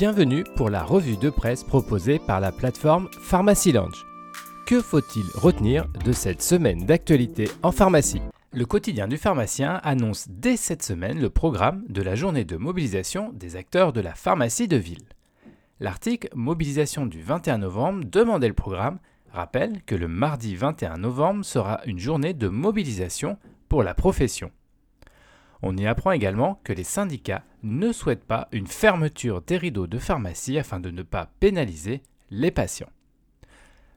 Bienvenue pour la revue de presse proposée par la plateforme Pharmacy Lounge. Que faut-il retenir de cette semaine d'actualité en pharmacie? Le quotidien du pharmacien annonce dès cette semaine le programme de la journée de mobilisation des acteurs de la pharmacie de ville. L'article Mobilisation du 21 novembre demandait le programme rappelle que le mardi 21 novembre sera une journée de mobilisation pour la profession. On y apprend également que les syndicats ne souhaitent pas une fermeture des rideaux de pharmacie afin de ne pas pénaliser les patients.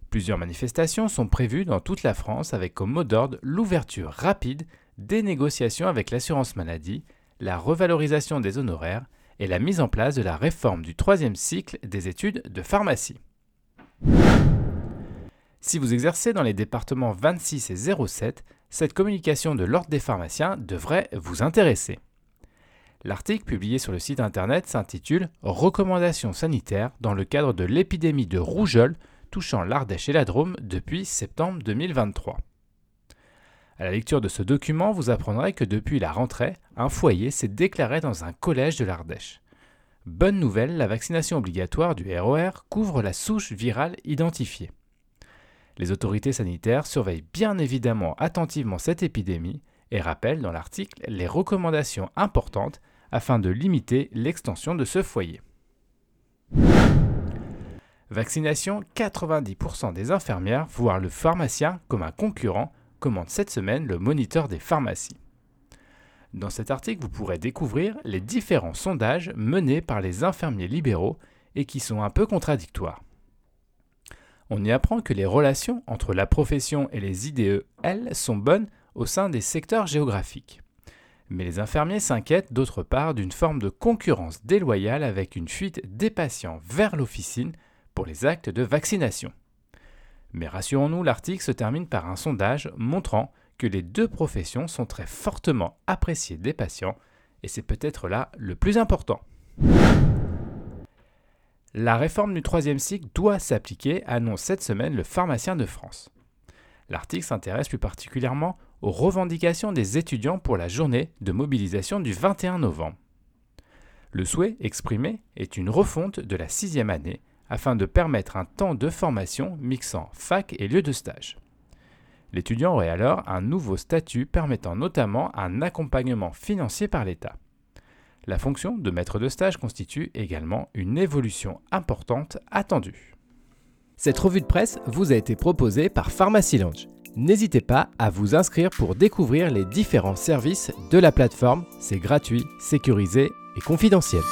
Plusieurs manifestations sont prévues dans toute la France avec comme mot d'ordre l'ouverture rapide des négociations avec l'assurance maladie, la revalorisation des honoraires et la mise en place de la réforme du troisième cycle des études de pharmacie. Si vous exercez dans les départements 26 et 07, cette communication de l'Ordre des pharmaciens devrait vous intéresser. L'article publié sur le site internet s'intitule Recommandations sanitaires dans le cadre de l'épidémie de rougeole touchant l'Ardèche et la Drôme depuis septembre 2023. À la lecture de ce document, vous apprendrez que depuis la rentrée, un foyer s'est déclaré dans un collège de l'Ardèche. Bonne nouvelle, la vaccination obligatoire du ROR couvre la souche virale identifiée. Les autorités sanitaires surveillent bien évidemment attentivement cette épidémie et rappellent dans l'article les recommandations importantes afin de limiter l'extension de ce foyer. Vaccination 90% des infirmières voire le pharmacien comme un concurrent, commente cette semaine le moniteur des pharmacies. Dans cet article, vous pourrez découvrir les différents sondages menés par les infirmiers libéraux et qui sont un peu contradictoires on y apprend que les relations entre la profession et les IDE, elles, sont bonnes au sein des secteurs géographiques. Mais les infirmiers s'inquiètent d'autre part d'une forme de concurrence déloyale avec une fuite des patients vers l'officine pour les actes de vaccination. Mais rassurons-nous, l'article se termine par un sondage montrant que les deux professions sont très fortement appréciées des patients, et c'est peut-être là le plus important. La réforme du troisième cycle doit s'appliquer, annonce cette semaine le pharmacien de France. L'article s'intéresse plus particulièrement aux revendications des étudiants pour la journée de mobilisation du 21 novembre. Le souhait exprimé est une refonte de la sixième année afin de permettre un temps de formation mixant fac et lieu de stage. L'étudiant aurait alors un nouveau statut permettant notamment un accompagnement financier par l'État. La fonction de maître de stage constitue également une évolution importante attendue. Cette revue de presse vous a été proposée par Pharmacy Lounge. N'hésitez pas à vous inscrire pour découvrir les différents services de la plateforme. C'est gratuit, sécurisé et confidentiel.